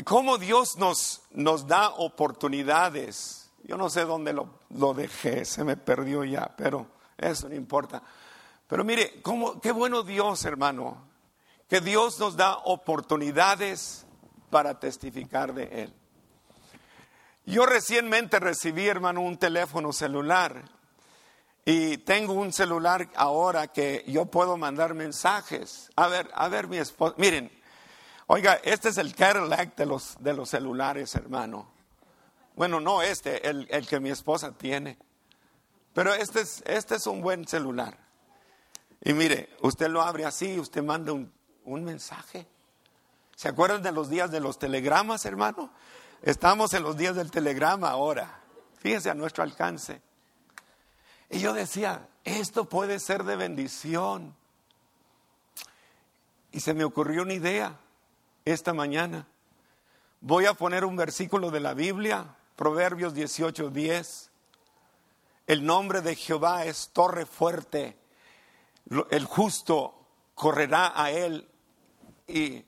cómo Dios nos, nos da oportunidades. Yo no sé dónde lo, lo, dejé, se me perdió ya, pero eso no importa. Pero mire, cómo, qué bueno Dios, hermano, que Dios nos da oportunidades para testificar de Él. Yo recientemente recibí, hermano, un teléfono celular y tengo un celular ahora que yo puedo mandar mensajes. A ver, a ver, mi esposa. Miren, oiga, este es el Cadillac de los, de los celulares, hermano. Bueno, no este, el, el que mi esposa tiene. Pero este es, este es un buen celular. Y mire, usted lo abre así, usted manda un, un mensaje. ¿Se acuerdan de los días de los telegramas, hermano? Estamos en los días del telegrama ahora. Fíjense a nuestro alcance. Y yo decía, esto puede ser de bendición. Y se me ocurrió una idea esta mañana. Voy a poner un versículo de la Biblia, Proverbios 18:10. El nombre de Jehová es torre fuerte. El justo correrá a él y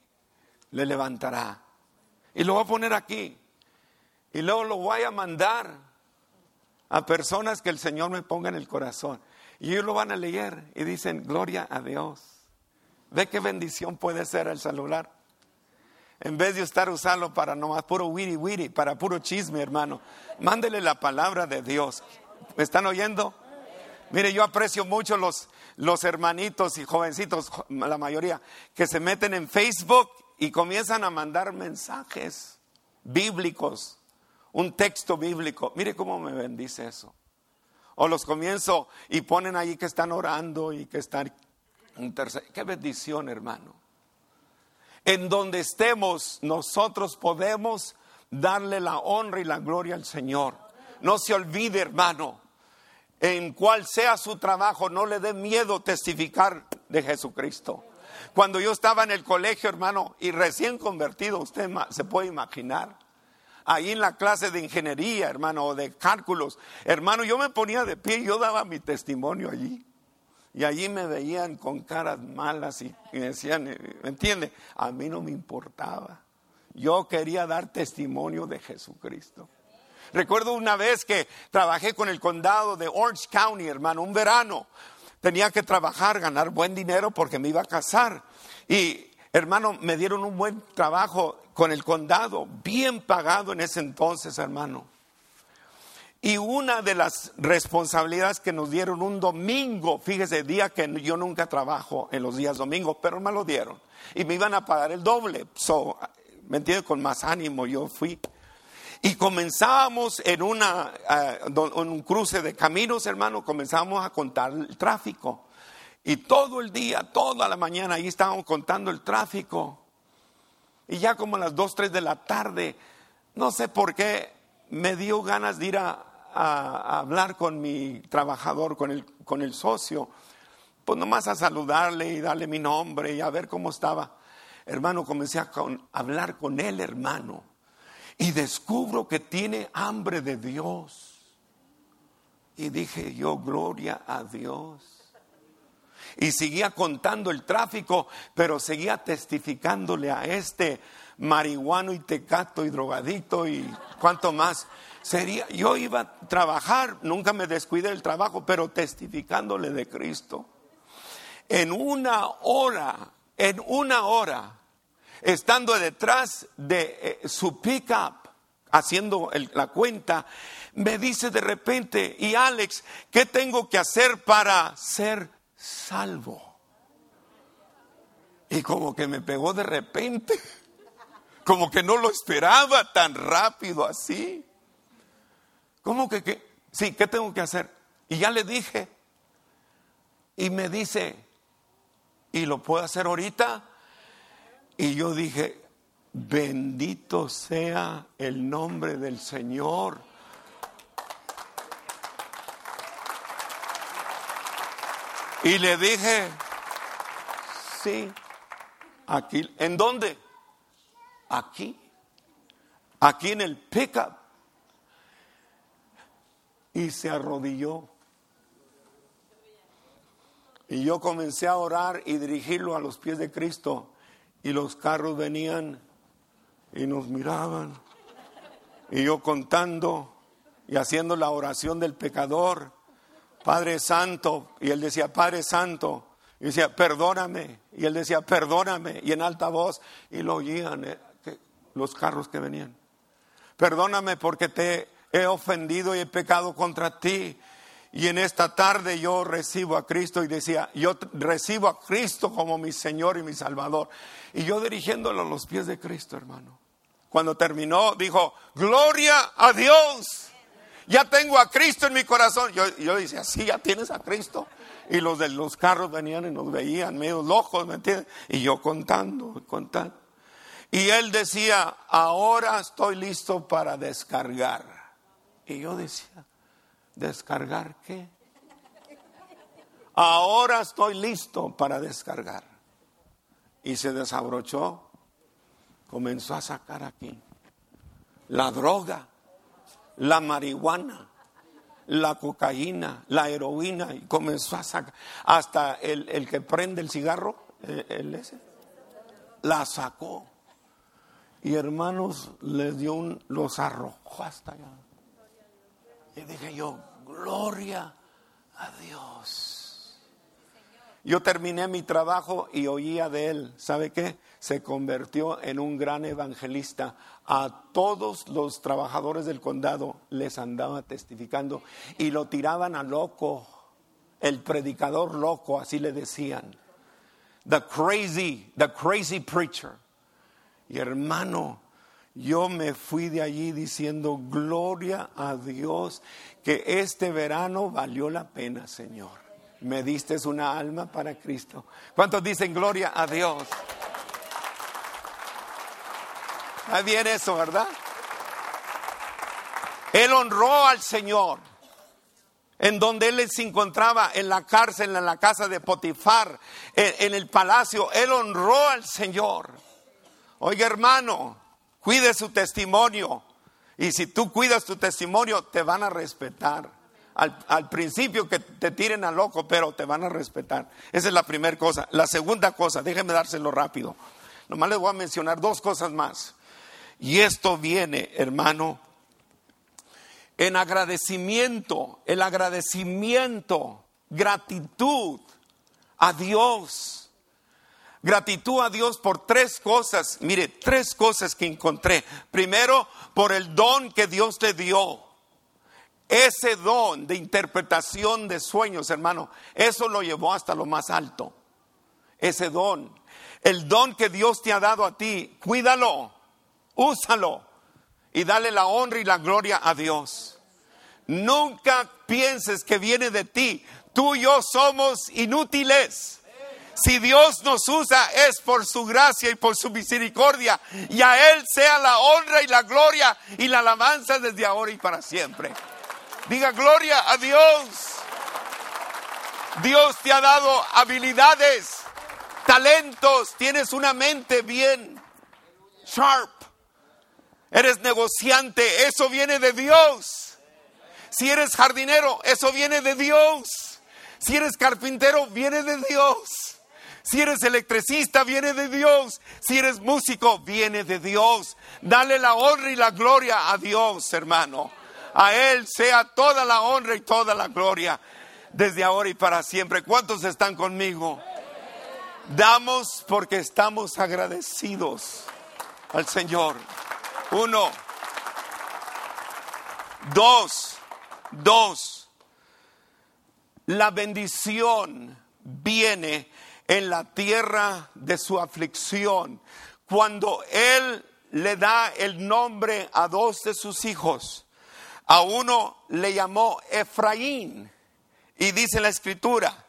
le levantará. Y lo voy a poner aquí. Y luego lo voy a mandar a personas que el Señor me ponga en el corazón. Y ellos lo van a leer y dicen, gloria a Dios. Ve qué bendición puede ser el celular. En vez de estar usando para nomás puro wiri wiri, para puro chisme, hermano, mándele la palabra de Dios. ¿Me están oyendo? Mire, yo aprecio mucho los, los hermanitos y jovencitos, la mayoría, que se meten en Facebook y comienzan a mandar mensajes bíblicos un texto bíblico. Mire cómo me bendice eso. O los comienzo y ponen ahí que están orando y que están Qué bendición, hermano. En donde estemos, nosotros podemos darle la honra y la gloria al Señor. No se olvide, hermano, en cual sea su trabajo, no le dé miedo testificar de Jesucristo. Cuando yo estaba en el colegio, hermano, y recién convertido, usted se puede imaginar, ahí en la clase de ingeniería, hermano, o de cálculos. Hermano, yo me ponía de pie y yo daba mi testimonio allí. Y allí me veían con caras malas y, me decían, ¿me entiende? A mí no me importaba. Yo quería dar testimonio de Jesucristo. Recuerdo una vez que trabajé con el condado de Orange County, hermano, un verano. Tenía que trabajar, ganar buen dinero porque me iba a casar. Y, hermano, me dieron un buen trabajo con el condado, bien pagado en ese entonces, hermano. Y una de las responsabilidades que nos dieron un domingo, fíjese, día que yo nunca trabajo en los días domingos, pero me lo dieron. Y me iban a pagar el doble. So, ¿Me entiende? Con más ánimo yo fui. Y comenzábamos en, una, en un cruce de caminos, hermano, comenzamos a contar el tráfico. Y todo el día, toda la mañana, ahí estábamos contando el tráfico. Y ya como a las 2, 3 de la tarde, no sé por qué, me dio ganas de ir a, hablar con mi trabajador, con el, con el socio, pues nomás a saludarle y darle mi nombre y a ver cómo estaba. Hermano, comencé a hablar con él, hermano, y descubro que tiene hambre de Dios. Y dije yo, gloria a Dios y seguía contando el tráfico, pero seguía testificándole a este marihuano y tecato y drogadito y cuanto más. Sería, yo iba a trabajar, nunca me descuidé del trabajo, pero testificándole de Cristo. En una hora, en una hora, estando detrás de eh, su pickup, haciendo la cuenta, me dice de repente, y Alex, ¿qué tengo que hacer para ser salvo. Y como que me pegó de repente, como que no lo esperaba tan rápido así. ¿Cómo que, sí, qué tengo que hacer? Y ya le dije, Y me dice, ¿y lo puedo hacer ahorita? Y yo dije, bendito sea el nombre del Señor. Y le dije, sí, aquí, ¿en dónde? Aquí, aquí en el pickup. Y se arrodilló. Y yo comencé a orar y dirigirlo a los pies de Cristo. Y los carros venían y nos miraban. Y yo contando y haciendo la oración del pecador. Padre Santo. Y él decía, Padre Santo. Y decía, perdóname. Y él decía, perdóname. Y en alta voz. Y lo oían eh, los carros que venían. Perdóname porque te he ofendido y he pecado contra ti. Y en esta tarde yo recibo a Cristo y decía, yo recibo a Cristo como mi Señor y mi Salvador. Y yo dirigiéndolo a los pies de Cristo, hermano. Cuando terminó, dijo, gloria a Dios. Ya tengo a Cristo en mi corazón. Yo, yo decía, sí, ya tienes a Cristo. Y los de los carros venían y nos veían medio locos, ¿me entiendes? Y yo contando, contando. Y él decía, ahora estoy listo para descargar. Y yo decía, ¿Descargar qué? Ahora estoy listo para descargar. Y se desabrochó, comenzó a sacar aquí la droga, la marihuana, la cocaína, la heroína, y comenzó a sacar hasta el, que prende el cigarro, eh, el, ese, la sacó. Y hermanos, les dio un, los arrojó hasta allá. Y dije yo, gloria a Dios. Yo terminé mi trabajo y oía de él. ¿Sabe qué? Se convirtió en un gran evangelista. A todos los trabajadores del condado les andaba testificando y lo tiraban a loco. El predicador loco, así le decían. The crazy, the crazy preacher. Y hermano, yo me fui de allí diciendo, gloria a Dios, que este verano valió la pena, Señor. Me diste una alma para Cristo. ¿Cuántos dicen gloria a Dios? Está bien eso, ¿verdad? Él honró al Señor. En donde él se encontraba, en la cárcel, en la casa de Potifar, en el palacio, él honró al Señor. Oiga, hermano, Cuide su testimonio. Y si tú cuidas tu testimonio, te van a respetar. Al, principio que te tiren a loco, pero te van a respetar. Esa es la primera cosa. La segunda cosa, déjenme dárselo rápido. Nomás les voy a mencionar dos cosas más. Y esto viene, hermano, en agradecimiento, el agradecimiento, gratitud a Dios Gratitud a Dios por tres cosas. Mire, tres cosas que encontré. Primero, por el don que Dios le dio. Ese don de interpretación de sueños, hermano, eso lo llevó hasta lo más alto. Ese don. El don que Dios te ha dado a ti, cuídalo, úsalo y dale la honra y la gloria a Dios. Nunca pienses que viene de ti. Tú y yo somos inútiles. Si Dios nos usa es por su gracia y por su misericordia. Y a Él sea la honra y la gloria y la alabanza desde ahora y para siempre. Diga gloria a Dios. Dios te ha dado habilidades, talentos, tienes una mente bien sharp. Eres negociante, eso viene de Dios. Si eres jardinero, eso viene de Dios. Si eres carpintero, viene de Dios. Si eres electricista, viene de Dios. Si eres músico, viene de Dios. Dale la honra y la gloria a Dios, hermano. A Él sea toda la honra y toda la gloria desde ahora y para siempre. ¿Cuántos están conmigo? Damos porque estamos agradecidos al Señor. Uno. Dos. Dos. La bendición viene en la tierra de su aflicción, cuando él le da el nombre a dos de sus hijos, a uno le llamó Efraín, y dice la escritura,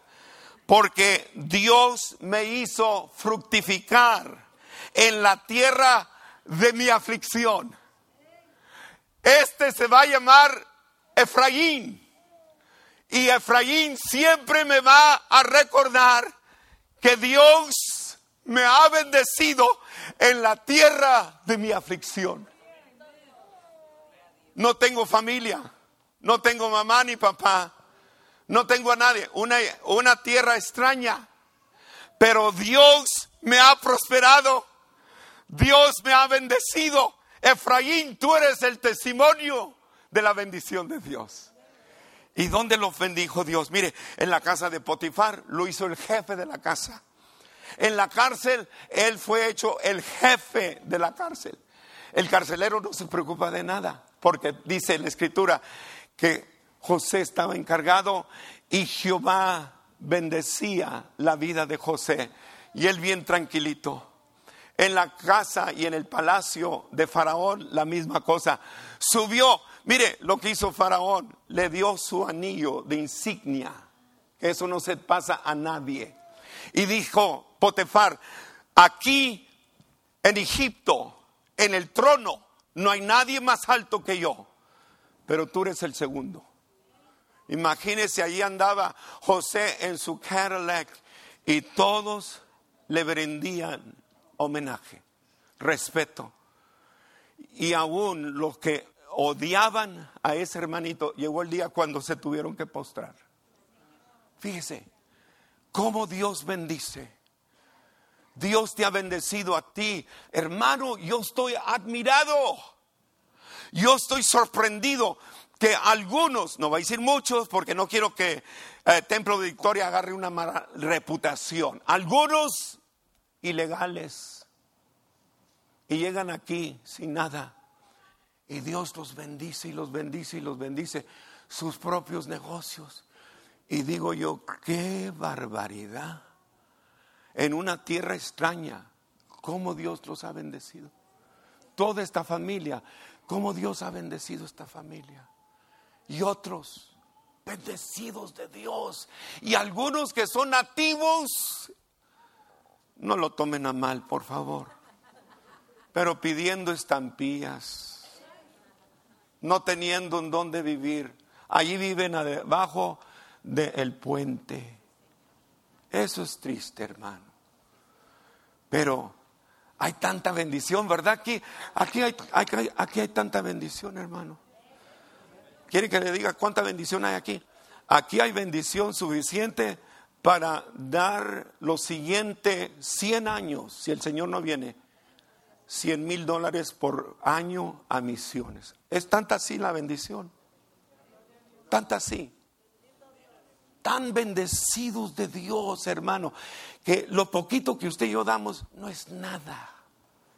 porque Dios me hizo fructificar en la tierra de mi aflicción. Este se va a llamar Efraín. Y Efraín siempre me va a recordar que Dios me ha bendecido en la tierra de mi aflicción. No tengo familia, no tengo mamá ni papá, no tengo a nadie, una, una tierra extraña, pero Dios me ha prosperado, Dios me ha bendecido. Efraín, tú eres el testimonio de la bendición de Dios. ¿Y dónde lo bendijo Dios? Mire, en la casa de Potifar lo hizo el jefe de la casa. En la cárcel, él fue hecho el jefe de la cárcel. El carcelero no se preocupa de nada, porque dice la escritura que José estaba encargado y Jehová bendecía la vida de José. Y él bien tranquilito. En la casa y en el palacio de Faraón la misma cosa. Subió, mire lo que hizo Faraón, le dio su anillo de insignia. Eso no se pasa a nadie. Y dijo Potefar, aquí en Egipto, en el trono, no hay nadie más alto que yo, pero tú eres el segundo. Imagínese, allí andaba José en su Cadillac y todos le rendían homenaje, respeto. Y aún los que odiaban a ese hermanito, llegó el día cuando se tuvieron que postrar. Fíjese, cómo Dios bendice. Dios te ha bendecido a ti. Hermano, yo estoy admirado. Yo estoy sorprendido que algunos, no voy a decir muchos porque no quiero que eh, Templo de Victoria agarre una mala reputación, algunos ilegales y llegan aquí sin nada y Dios los bendice y los bendice y los bendice sus propios negocios. Y digo yo, qué barbaridad. En una tierra extraña, cómo Dios los ha bendecido. Toda esta familia, cómo Dios ha bendecido esta familia. Y otros, bendecidos de Dios. Y algunos que son nativos, no lo tomen a mal, por favor. Pero pidiendo estampillas, no teniendo en dónde vivir. Allí viven abajo del puente. Eso es triste, hermano. Pero hay tanta bendición, ¿verdad? Aquí, aquí, hay, aquí hay tanta bendición, hermano. ¿Quieren que le diga cuánta bendición hay aquí? Aquí hay bendición suficiente para dar los siguientes 100 años, si el Señor no viene, 100 mil dólares por año a misiones. Es tanta así la bendición. Tanta así tan bendecidos de Dios, hermano, que lo poquito que usted y yo damos no es nada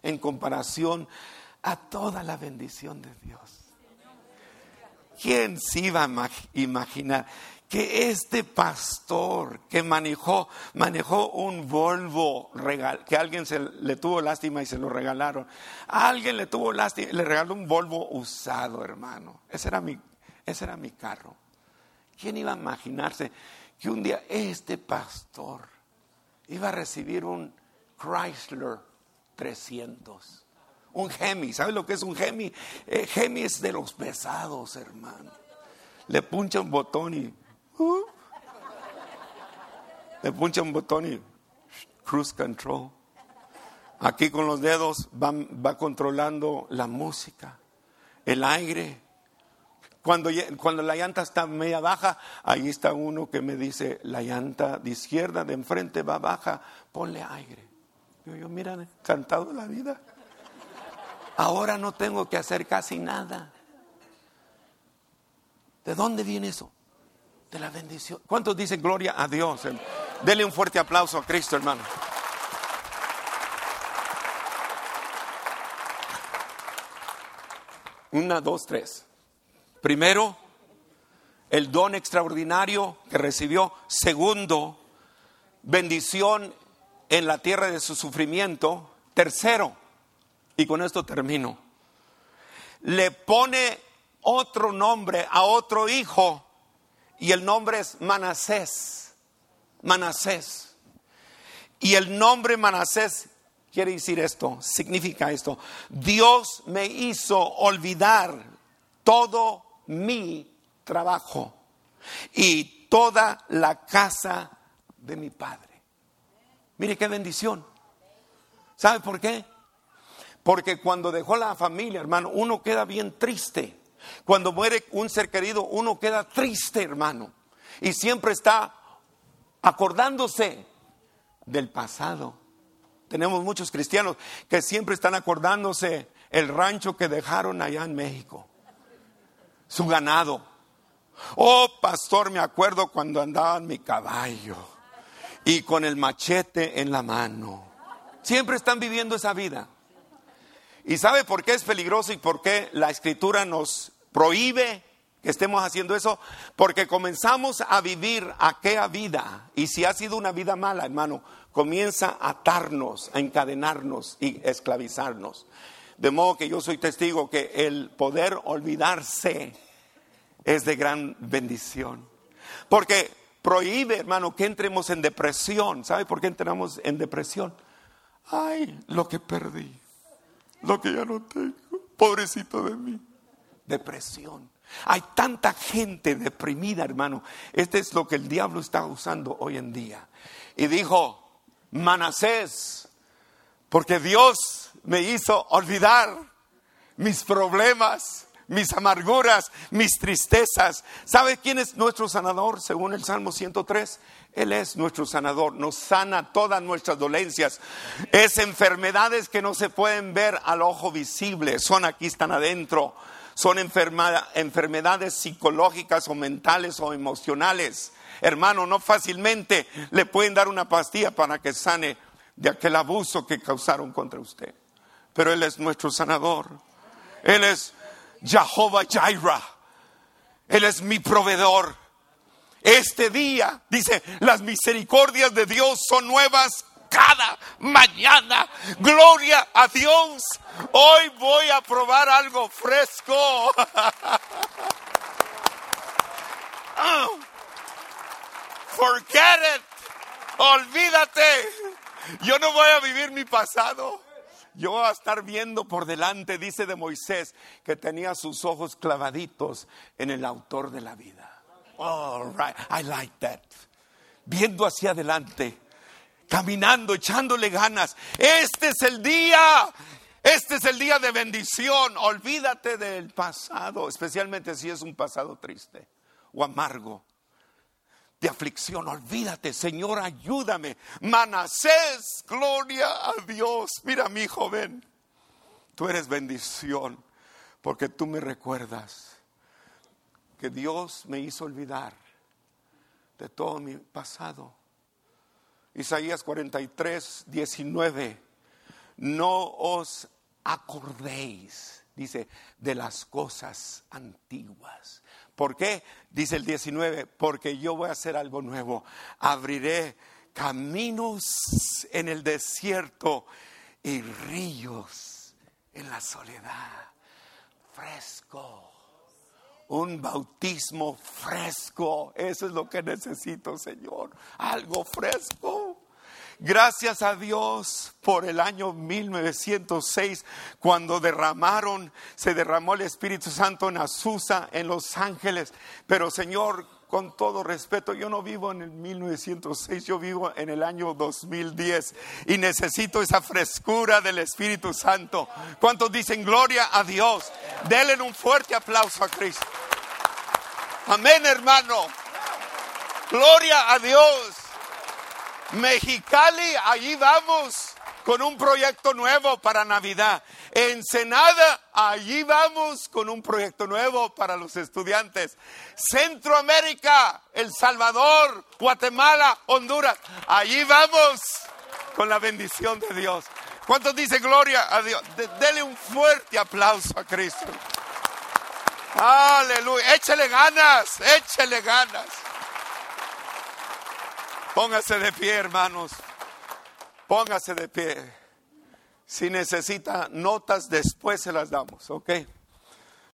en comparación a toda la bendición de Dios. ¿Quién se iba a imaginar que este pastor que manejó, manejó un Volvo, que alguien se, le tuvo lástima y se lo regalaron, a alguien le tuvo lástima, le regaló un Volvo usado, hermano. Ese era mi, ese era mi carro. ¿Quién iba a imaginarse que un día este pastor iba a recibir un Chrysler 300? Un Hemi, ¿sabe lo que es un Hemi? Eh, Hemi es de los pesados, hermano. Le puncha un botón y... Le puncha un botón y... Cruise control. Aquí con los dedos va controlando la música, el aire, cuando, cuando la llanta está media baja, ahí está uno que me dice, la llanta de izquierda, de enfrente va baja, ponle aire. Yo, yo mira, cantado la vida. Ahora no tengo que hacer casi nada. ¿De dónde viene eso? De la bendición. ¿Cuántos dicen gloria a Dios? Dele un fuerte aplauso a Cristo, hermano. Una, dos, tres. Primero, el don extraordinario que recibió. Segundo, bendición en la tierra de su sufrimiento. Tercero, y con esto termino, le pone otro nombre a otro hijo y el nombre es Manasés. Manasés. Y el nombre Manasés quiere decir esto, significa esto. Dios me hizo olvidar todo mi trabajo y toda la casa de mi padre. Mire qué bendición. ¿Sabe por qué? Porque cuando dejó la familia, hermano, uno queda bien triste. Cuando muere un ser querido, uno queda triste, hermano. Y siempre está acordándose del pasado. Tenemos muchos cristianos que siempre están acordándose el rancho que dejaron allá en México, su ganado. Oh, pastor, me acuerdo cuando andaba en mi caballo y con el machete en la mano. Siempre están viviendo esa vida. ¿Y sabe por qué es peligroso y por qué la escritura nos prohíbe que estemos haciendo eso? Porque comenzamos a vivir aquella vida. Y si ha sido una vida mala, hermano, comienza a atarnos, a encadenarnos y esclavizarnos. De modo que yo soy testigo que el poder olvidarse es de gran bendición. Porque prohíbe, hermano, que entremos en depresión. ¿Sabe por qué entramos en depresión? Ay, lo que perdí, lo que ya no tengo, pobrecito de mí. Depresión. Hay tanta gente deprimida, hermano. Este es lo que el diablo está usando hoy en día. Y dijo, Manasés, porque Dios me hizo olvidar mis problemas, mis amarguras, mis tristezas. ¿Sabe quién es nuestro sanador según el Salmo 103? Él es nuestro sanador, nos sana todas nuestras dolencias. Es enfermedades que no se pueden ver al ojo visible, son aquí, están adentro. Son enfermedades psicológicas o mentales o emocionales hermano, no fácilmente le pueden dar una pastilla para que sane de aquel abuso que causaron contra usted. Pero Él es nuestro sanador. Él es Jehová Jireh. Él es mi proveedor. Este día, dice, las misericordias de Dios son nuevas cada mañana. Gloria a Dios. Hoy voy a probar algo fresco. Ah. Forget it. Olvídate. Yo no voy a vivir mi pasado. Yo voy a estar viendo por delante, dice de Moisés, que tenía sus ojos clavaditos en el autor de la vida. All right, I like that. Viendo hacia adelante, caminando, echándole ganas. Este es el día. Este es el día de bendición. Olvídate del pasado, especialmente si es un pasado triste o amargo de aflicción. Olvídate, Señor, ayúdame. Manasés, gloria a Dios. Mira, mi joven, tú eres bendición porque tú me recuerdas que Dios me hizo olvidar de todo mi pasado. Isaías 43, 19. No os acordéis, dice, de las cosas antiguas. ¿Por qué? Dice el 19, porque yo voy a hacer algo nuevo. Abriré caminos en el desierto y ríos en la soledad. Fresco. Un bautismo fresco. Eso es lo que necesito, Señor. Algo fresco. Gracias a Dios por el año 1906, cuando derramaron, se derramó el Espíritu Santo en Azusa, en Los Ángeles. Pero Señor, con todo respeto, yo no vivo en el 1906, yo vivo en el año 2010 y necesito esa frescura del Espíritu Santo. ¿Cuántos dicen gloria a Dios? Denle un fuerte aplauso a Cristo. Amén, hermano. Gloria a Dios. Mexicali, allí vamos con un proyecto nuevo para Navidad. Ensenada, allí vamos con un proyecto nuevo para los estudiantes. Centroamérica, El Salvador, Guatemala, Honduras, allí vamos con la bendición de Dios. ¿Cuántos dicen gloria a Dios? dele un fuerte aplauso a Cristo. Aleluya. Échele ganas, échele ganas. Póngase de pie, hermanos. Póngase de pie. Si necesita notas, después se las damos, ¿ok?